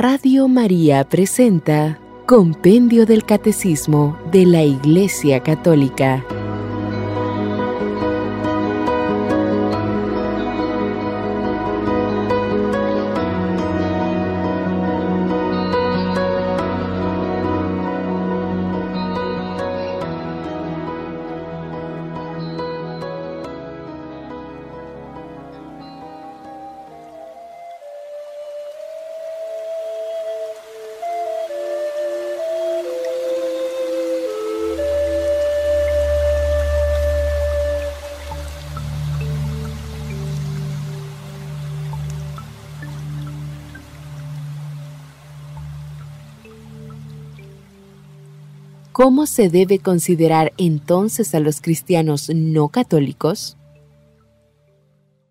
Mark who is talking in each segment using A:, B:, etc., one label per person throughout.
A: Radio María presenta Compendio del Catecismo de la Iglesia Católica. ¿Cómo se debe considerar entonces a los cristianos no católicos?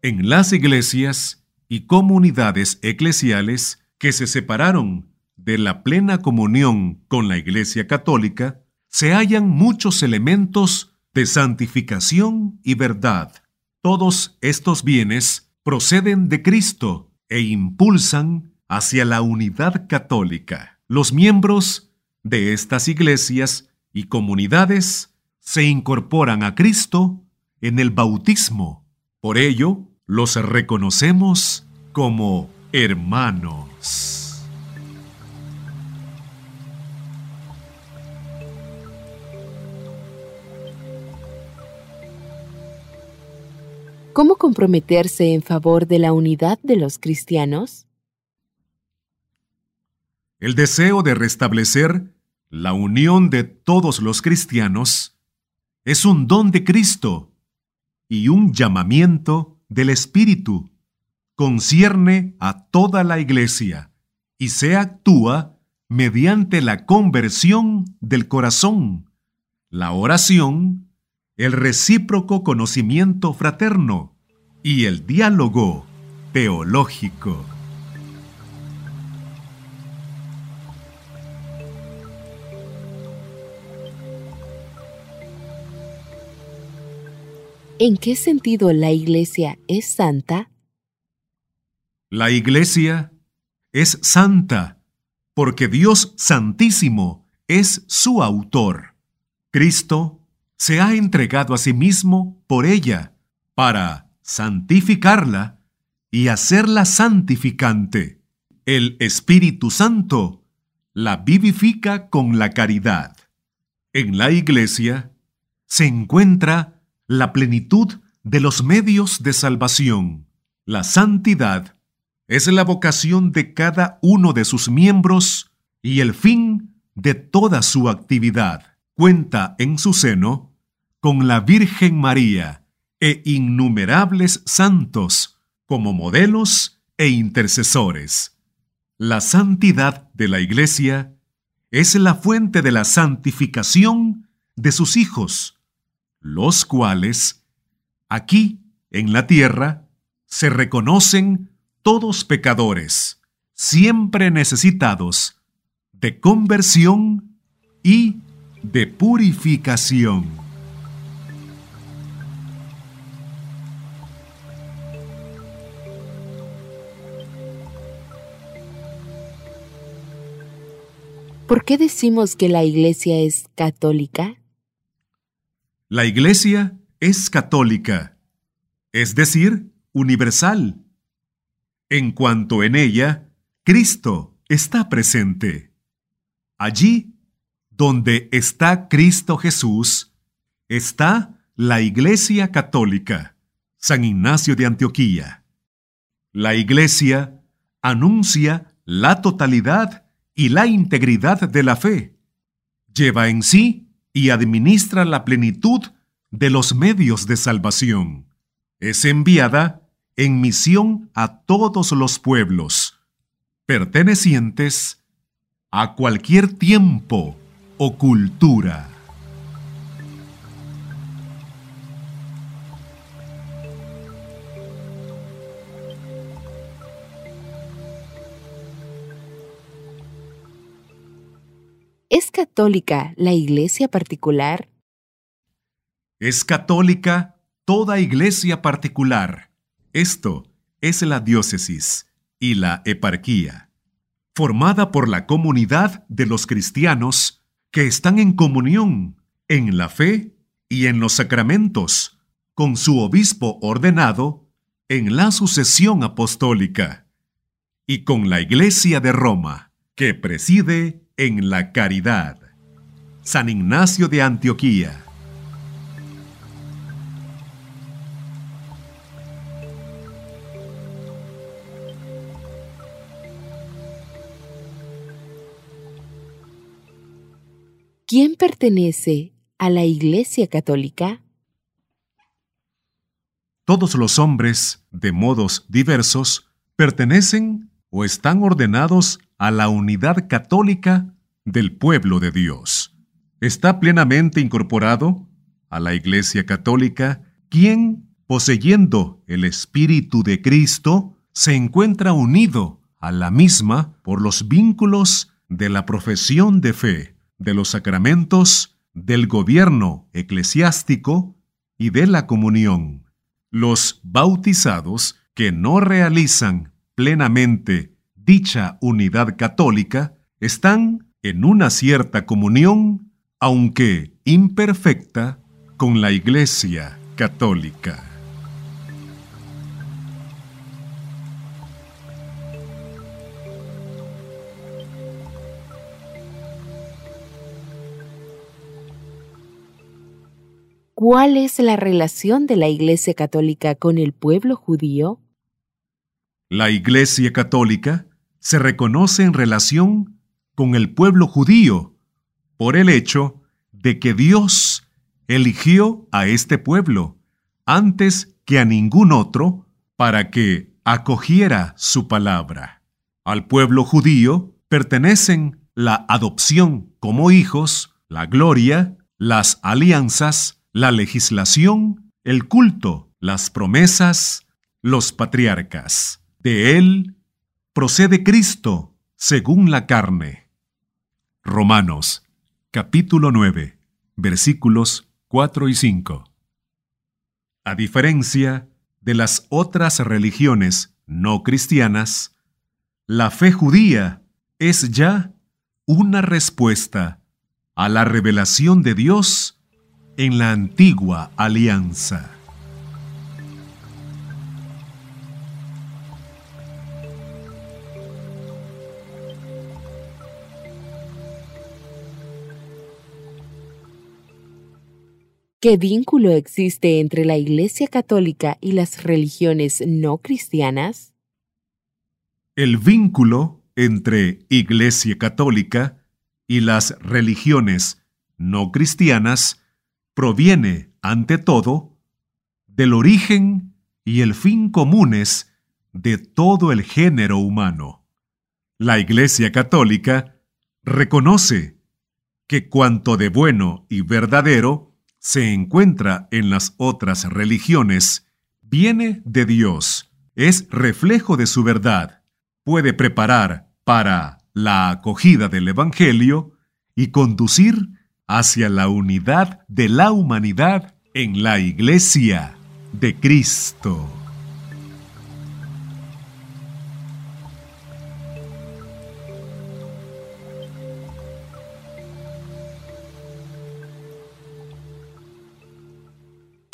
B: En las iglesias y comunidades eclesiales que se separaron de la plena comunión con la Iglesia Católica, se hallan muchos elementos de santificación y verdad. Todos estos bienes proceden de Cristo e impulsan hacia la unidad católica. Los miembros de estas iglesias y comunidades se incorporan a Cristo en el bautismo. Por ello, los reconocemos como hermanos.
A: ¿Cómo comprometerse en favor de la unidad de los cristianos?
B: El deseo de restablecer la unión de todos los cristianos es un don de Cristo y un llamamiento del Espíritu. Concierne a toda la Iglesia y se actúa mediante la conversión del corazón, la oración, el recíproco conocimiento fraterno y el diálogo teológico.
A: ¿En qué sentido la Iglesia es santa?
B: La Iglesia es santa porque Dios Santísimo es su autor. Cristo se ha entregado a sí mismo por ella para santificarla y hacerla santificante. El Espíritu Santo la vivifica con la caridad. En la Iglesia se encuentra la plenitud de los medios de salvación. La santidad es la vocación de cada uno de sus miembros y el fin de toda su actividad. Cuenta en su seno con la Virgen María e innumerables santos como modelos e intercesores. La santidad de la Iglesia es la fuente de la santificación de sus hijos los cuales, aquí en la tierra, se reconocen todos pecadores, siempre necesitados de conversión y de purificación.
A: ¿Por qué decimos que la Iglesia es católica?
B: La Iglesia es católica, es decir, universal, en cuanto en ella Cristo está presente. Allí donde está Cristo Jesús, está la Iglesia Católica, San Ignacio de Antioquía. La Iglesia anuncia la totalidad y la integridad de la fe. Lleva en sí y administra la plenitud de los medios de salvación. Es enviada en misión a todos los pueblos, pertenecientes a cualquier tiempo o cultura.
A: ¿Es católica la iglesia particular?
B: Es católica toda iglesia particular. Esto es la diócesis y la eparquía. formada por la comunidad de los cristianos que están en comunión en la fe y en los sacramentos, con su obispo ordenado en la sucesión apostólica, y con la Iglesia de Roma, que preside en la caridad. San Ignacio de Antioquía.
A: ¿Quién pertenece a la Iglesia Católica?
B: Todos los hombres, de modos diversos, pertenecen o están ordenados a la unidad católica del pueblo de Dios. Está plenamente incorporado a la Iglesia Católica quien, poseyendo el Espíritu de Cristo, se encuentra unido a la misma por los vínculos de la profesión de fe, de los sacramentos, del gobierno eclesiástico y de la comunión. Los bautizados que no realizan plenamente dicha unidad católica están en una cierta comunión, aunque imperfecta, con la Iglesia católica.
A: ¿Cuál es la relación de la Iglesia Católica con el pueblo judío?
B: La Iglesia Católica se reconoce en relación con el pueblo judío por el hecho de que Dios eligió a este pueblo antes que a ningún otro para que acogiera su palabra. Al pueblo judío pertenecen la adopción como hijos, la gloria, las alianzas, la legislación, el culto, las promesas, los patriarcas. De él procede Cristo según la carne. Romanos capítulo 9 versículos 4 y 5. A diferencia de las otras religiones no cristianas, la fe judía es ya una respuesta a la revelación de Dios en la antigua alianza.
A: ¿Qué vínculo existe entre la Iglesia Católica y las religiones no cristianas?
B: El vínculo entre Iglesia Católica y las religiones no cristianas proviene, ante todo, del origen y el fin comunes de todo el género humano. La Iglesia Católica reconoce que cuanto de bueno y verdadero se encuentra en las otras religiones viene de Dios, es reflejo de su verdad, puede preparar para la acogida del Evangelio y conducir hacia la unidad de la humanidad en la Iglesia de Cristo.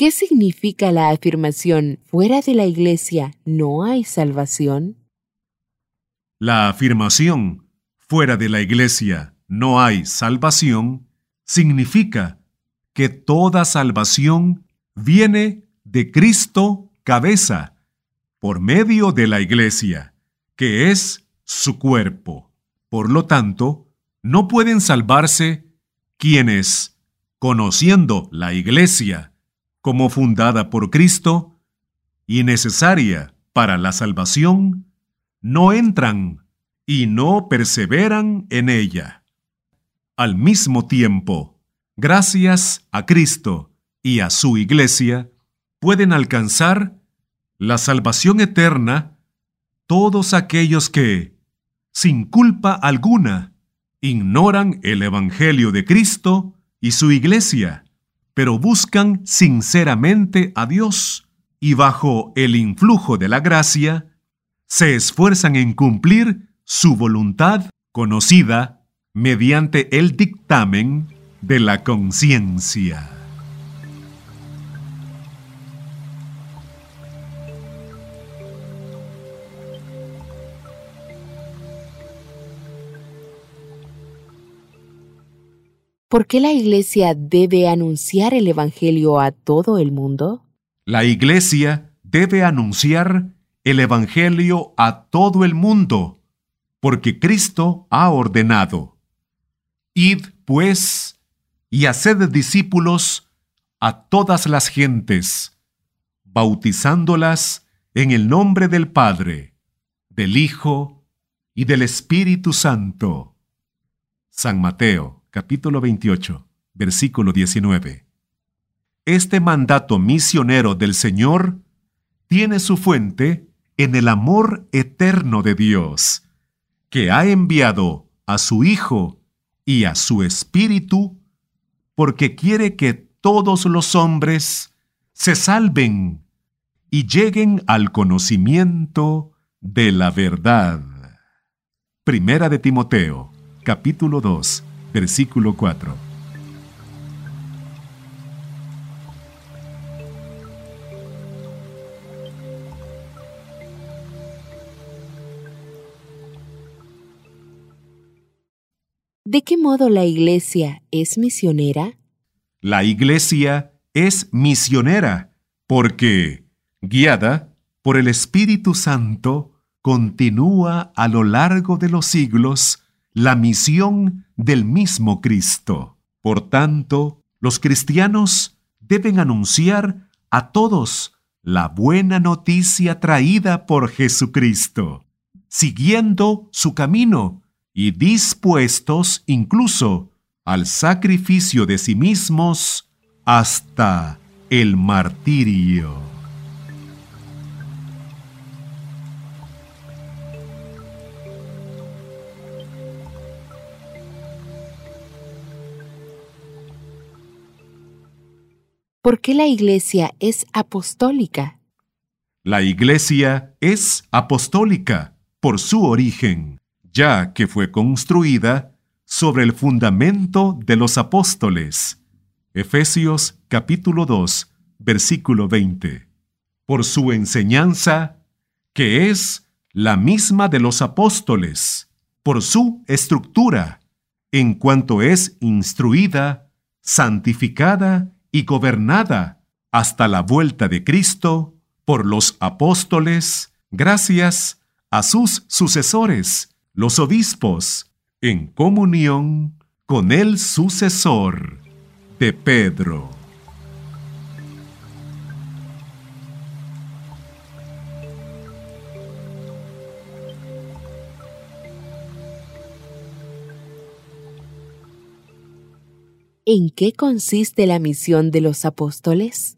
A: ¿Qué significa la afirmación fuera de la Iglesia no hay salvación?
B: La afirmación fuera de la Iglesia no hay salvación significa que toda salvación viene de Cristo cabeza, por medio de la iglesia, que es su cuerpo. Por lo tanto, no pueden salvarse quienes, conociendo la iglesia como fundada por Cristo y necesaria para la salvación, no entran y no perseveran en ella. Al mismo tiempo, gracias a Cristo y a su iglesia, pueden alcanzar la salvación eterna todos aquellos que, sin culpa alguna, ignoran el Evangelio de Cristo y su iglesia, pero buscan sinceramente a Dios y bajo el influjo de la gracia, se esfuerzan en cumplir su voluntad conocida mediante el dictamen de la conciencia.
A: ¿Por qué la Iglesia debe anunciar el Evangelio a todo el mundo?
B: La Iglesia debe anunciar el Evangelio a todo el mundo, porque Cristo ha ordenado. Id, pues, y haced discípulos a todas las gentes, bautizándolas en el nombre del Padre, del Hijo y del Espíritu Santo. San Mateo capítulo 28, versículo 19. Este mandato misionero del Señor tiene su fuente en el amor eterno de Dios, que ha enviado a su Hijo y a su Espíritu, porque quiere que todos los hombres se salven y lleguen al conocimiento de la verdad. Primera de Timoteo, capítulo 2, versículo 4.
A: ¿De qué modo la Iglesia es misionera?
B: La Iglesia es misionera porque, guiada por el Espíritu Santo, continúa a lo largo de los siglos la misión del mismo Cristo. Por tanto, los cristianos deben anunciar a todos la buena noticia traída por Jesucristo, siguiendo su camino y dispuestos incluso al sacrificio de sí mismos hasta el martirio.
A: ¿Por qué la Iglesia es apostólica?
B: La Iglesia es apostólica por su origen, ya que fue construida sobre el fundamento de los apóstoles. Efesios capítulo 2, versículo 20. Por su enseñanza, que es la misma de los apóstoles, por su estructura, en cuanto es instruida, santificada y gobernada hasta la vuelta de Cristo por los apóstoles gracias a sus sucesores, los obispos, en comunión con el sucesor de Pedro.
A: ¿En qué consiste la misión de los apóstoles?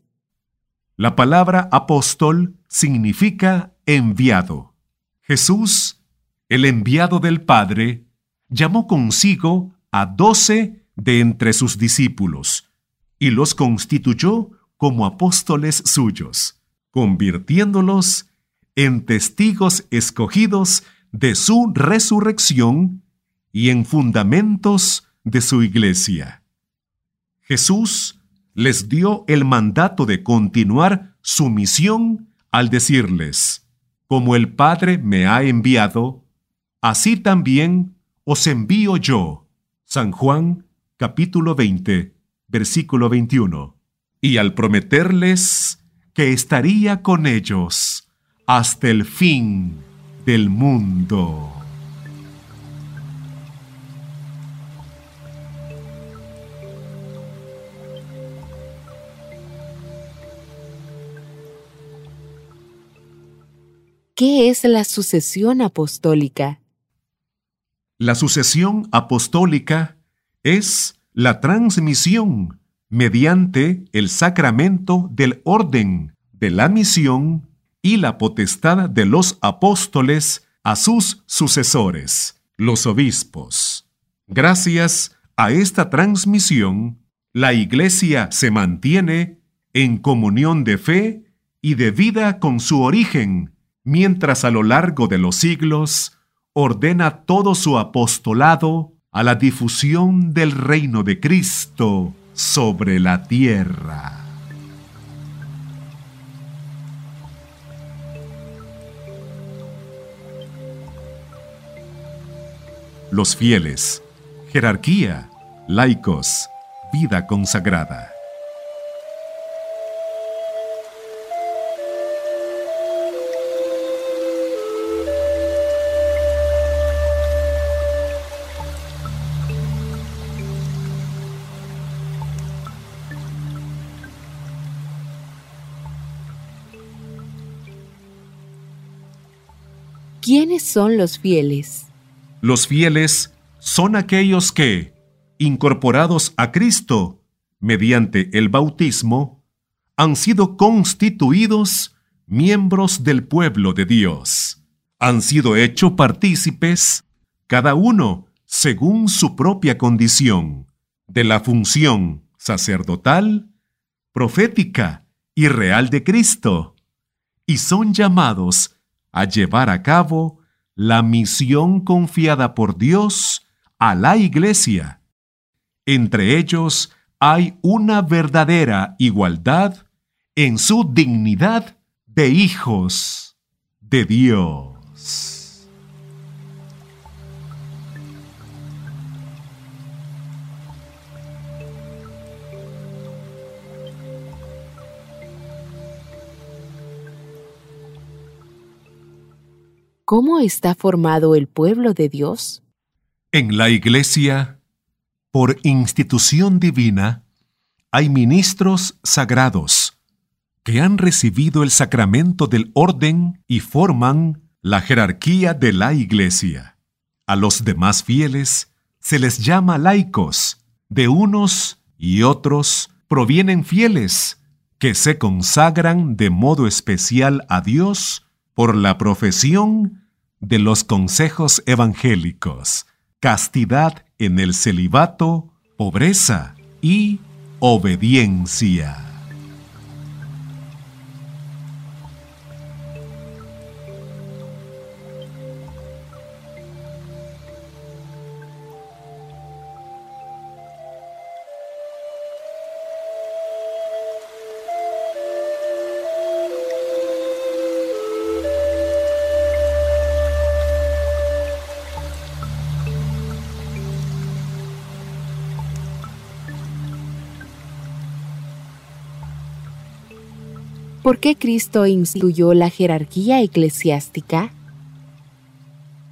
B: La palabra apóstol significa enviado. Jesús, el enviado del Padre, llamó consigo a doce de entre sus discípulos y los constituyó como apóstoles suyos, convirtiéndolos en testigos escogidos de su resurrección y en fundamentos de su iglesia. Jesús les dio el mandato de continuar su misión al decirles, como el Padre me ha enviado, así también os envío yo. San Juan capítulo 20, versículo 21. Y al prometerles que estaría con ellos hasta el fin del mundo.
A: ¿Qué es la sucesión apostólica?
B: La sucesión apostólica es la transmisión mediante el sacramento del orden de la misión y la potestad de los apóstoles a sus sucesores, los obispos. Gracias a esta transmisión, la Iglesia se mantiene en comunión de fe y de vida con su origen, mientras a lo largo de los siglos ordena todo su apostolado a la difusión del reino de Cristo sobre la tierra. Los fieles, jerarquía, laicos, vida consagrada.
A: ¿Quiénes son los fieles?
B: Los fieles son aquellos que, incorporados a Cristo mediante el bautismo, han sido constituidos miembros del pueblo de Dios. Han sido hechos partícipes, cada uno según su propia condición, de la función sacerdotal, profética y real de Cristo, y son llamados a llevar a cabo la misión confiada por Dios a la Iglesia. Entre ellos hay una verdadera igualdad en su dignidad de hijos de Dios.
A: ¿Cómo está formado el pueblo de Dios?
B: En la Iglesia, por institución divina, hay ministros sagrados que han recibido el sacramento del orden y forman la jerarquía de la Iglesia. A los demás fieles se les llama laicos. De unos y otros provienen fieles que se consagran de modo especial a Dios por la profesión de los consejos evangélicos, castidad en el celibato, pobreza y obediencia.
A: ¿Por qué Cristo instituyó la jerarquía eclesiástica?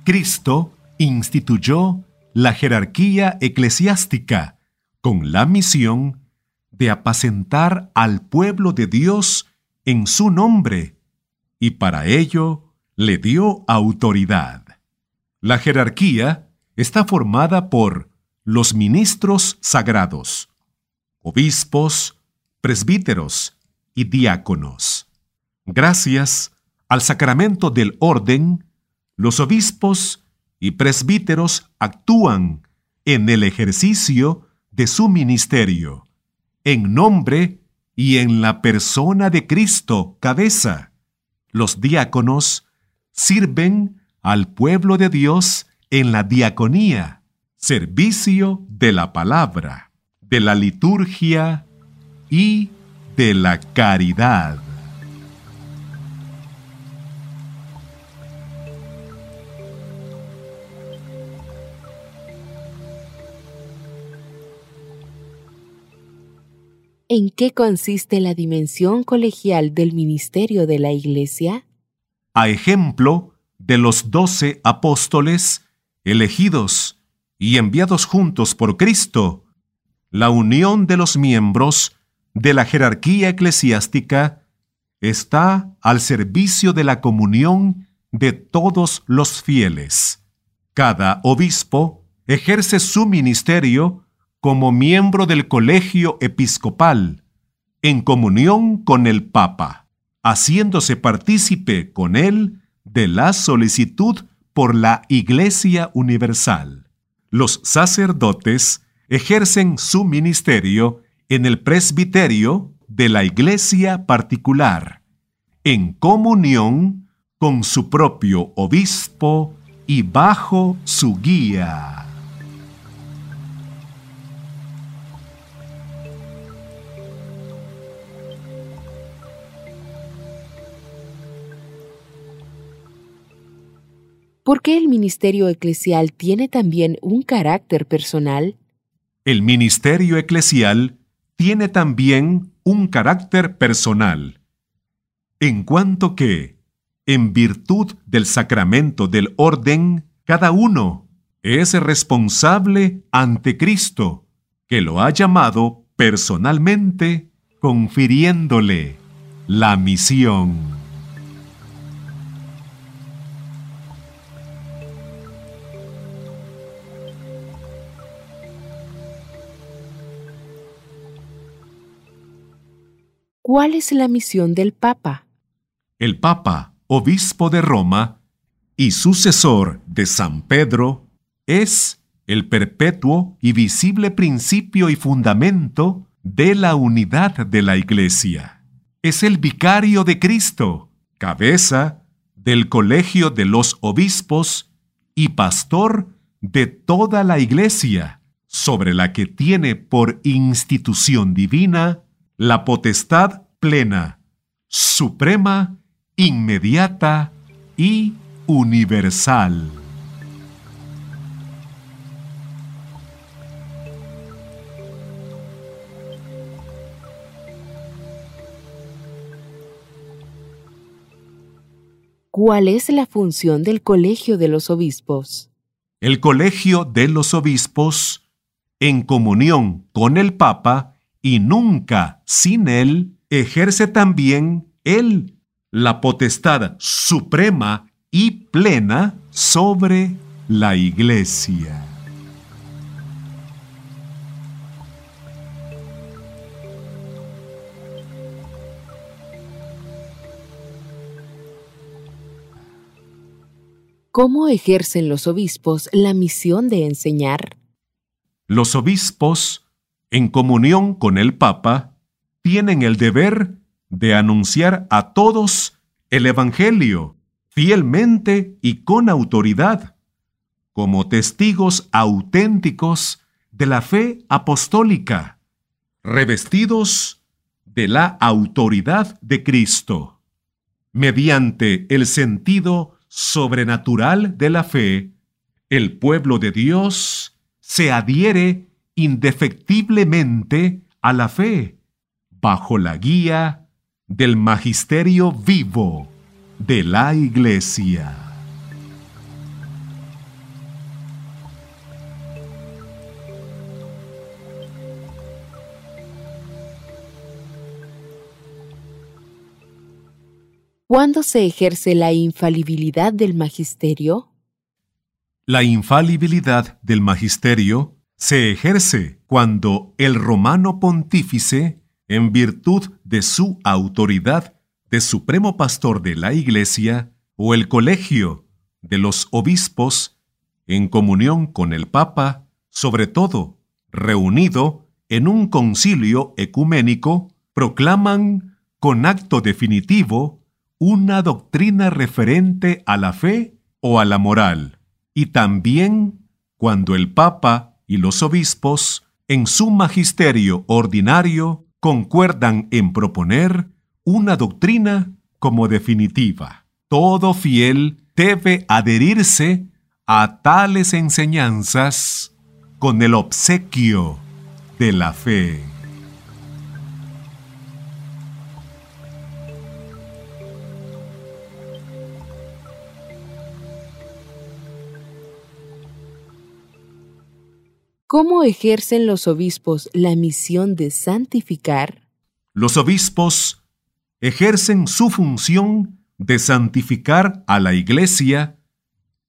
B: Cristo instituyó la jerarquía eclesiástica con la misión de apacentar al pueblo de Dios en su nombre y para ello le dio autoridad. La jerarquía está formada por los ministros sagrados, obispos, presbíteros, y diáconos. Gracias al sacramento del orden, los obispos y presbíteros actúan en el ejercicio de su ministerio, en nombre y en la persona de Cristo, cabeza. Los diáconos sirven al pueblo de Dios en la diaconía, servicio de la palabra, de la liturgia y de la caridad.
A: ¿En qué consiste la dimensión colegial del ministerio de la Iglesia?
B: A ejemplo de los doce apóstoles elegidos y enviados juntos por Cristo, la unión de los miembros de la jerarquía eclesiástica está al servicio de la comunión de todos los fieles. Cada obispo ejerce su ministerio como miembro del colegio episcopal, en comunión con el Papa, haciéndose partícipe con él de la solicitud por la Iglesia Universal. Los sacerdotes ejercen su ministerio en el presbiterio de la iglesia particular, en comunión con su propio obispo y bajo su guía.
A: ¿Por qué el ministerio eclesial tiene también un carácter personal?
B: El ministerio eclesial tiene también un carácter personal, en cuanto que, en virtud del sacramento del orden, cada uno es responsable ante Cristo, que lo ha llamado personalmente, confiriéndole la misión.
A: ¿Cuál es la misión del Papa?
B: El Papa, obispo de Roma y sucesor de San Pedro, es el perpetuo y visible principio y fundamento de la unidad de la Iglesia. Es el vicario de Cristo, cabeza del colegio de los obispos y pastor de toda la Iglesia, sobre la que tiene por institución divina la potestad plena, suprema, inmediata y universal.
A: ¿Cuál es la función del Colegio de los Obispos?
B: El Colegio de los Obispos, en comunión con el Papa, y nunca sin él, ejerce también él la potestad suprema y plena sobre la iglesia.
A: ¿Cómo ejercen los obispos la misión de enseñar?
B: Los obispos en comunión con el Papa, tienen el deber de anunciar a todos el Evangelio fielmente y con autoridad, como testigos auténticos de la fe apostólica, revestidos de la autoridad de Cristo. Mediante el sentido sobrenatural de la fe, el pueblo de Dios se adhiere indefectiblemente a la fe, bajo la guía del magisterio vivo de la Iglesia.
A: ¿Cuándo se ejerce la infalibilidad del magisterio?
B: La infalibilidad del magisterio se ejerce cuando el romano pontífice, en virtud de su autoridad de supremo pastor de la Iglesia, o el colegio de los obispos, en comunión con el Papa, sobre todo reunido en un concilio ecuménico, proclaman con acto definitivo una doctrina referente a la fe o a la moral, y también cuando el Papa y los obispos, en su magisterio ordinario, concuerdan en proponer una doctrina como definitiva. Todo fiel debe adherirse a tales enseñanzas con el obsequio de la fe.
A: ¿Cómo ejercen los obispos la misión de santificar?
B: Los obispos ejercen su función de santificar a la Iglesia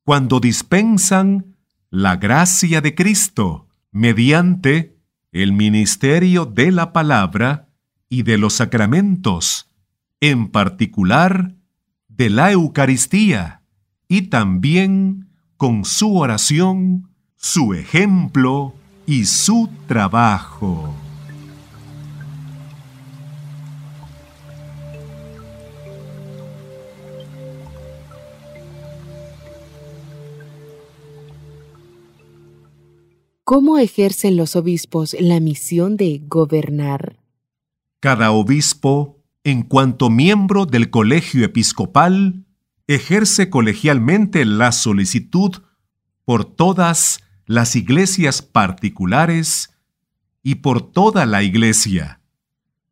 B: cuando dispensan la gracia de Cristo mediante el ministerio de la palabra y de los sacramentos, en particular de la Eucaristía, y también con su oración su ejemplo y su trabajo.
A: ¿Cómo ejercen los obispos la misión de gobernar?
B: Cada obispo, en cuanto miembro del colegio episcopal, ejerce colegialmente la solicitud por todas las iglesias particulares y por toda la iglesia,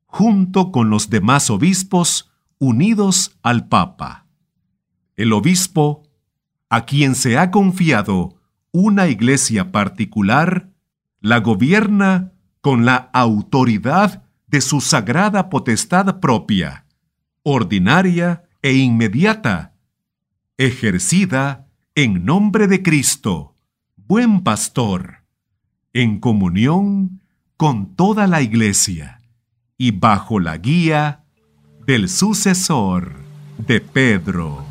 B: junto con los demás obispos unidos al Papa. El obispo, a quien se ha confiado una iglesia particular, la gobierna con la autoridad de su sagrada potestad propia, ordinaria e inmediata, ejercida en nombre de Cristo, buen pastor, en comunión con toda la iglesia y bajo la guía del sucesor de Pedro.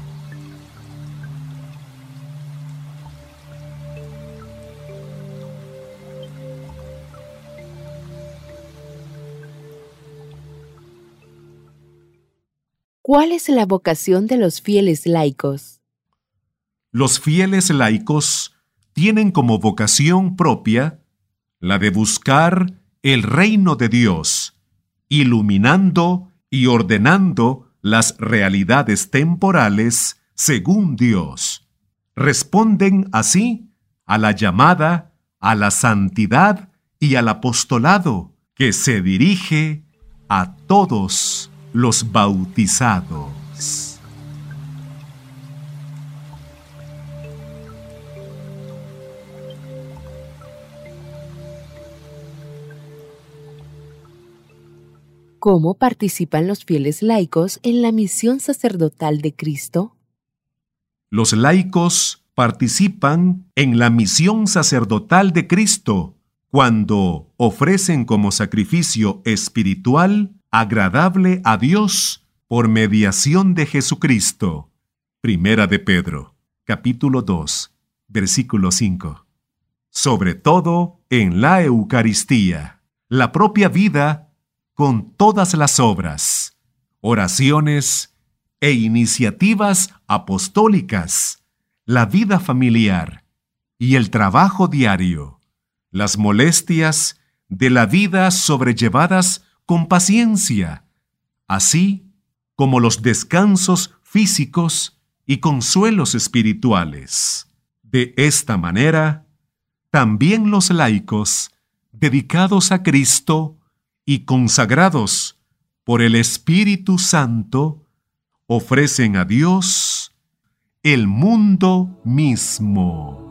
A: ¿Cuál es la vocación de los fieles laicos?
B: Los fieles laicos tienen como vocación propia la de buscar el reino de Dios, iluminando y ordenando las realidades temporales según Dios. Responden así a la llamada a la santidad y al apostolado que se dirige a todos los bautizados.
A: ¿Cómo participan los fieles laicos en la misión sacerdotal de Cristo?
B: Los laicos participan en la misión sacerdotal de Cristo cuando ofrecen como sacrificio espiritual agradable a Dios por mediación de Jesucristo. Primera de Pedro, capítulo 2, versículo 5. Sobre todo en la Eucaristía, la propia vida con todas las obras, oraciones e iniciativas apostólicas, la vida familiar y el trabajo diario, las molestias de la vida sobrellevadas con paciencia, así como los descansos físicos y consuelos espirituales. De esta manera, también los laicos, dedicados a Cristo y consagrados por el Espíritu Santo, ofrecen a Dios el mundo mismo.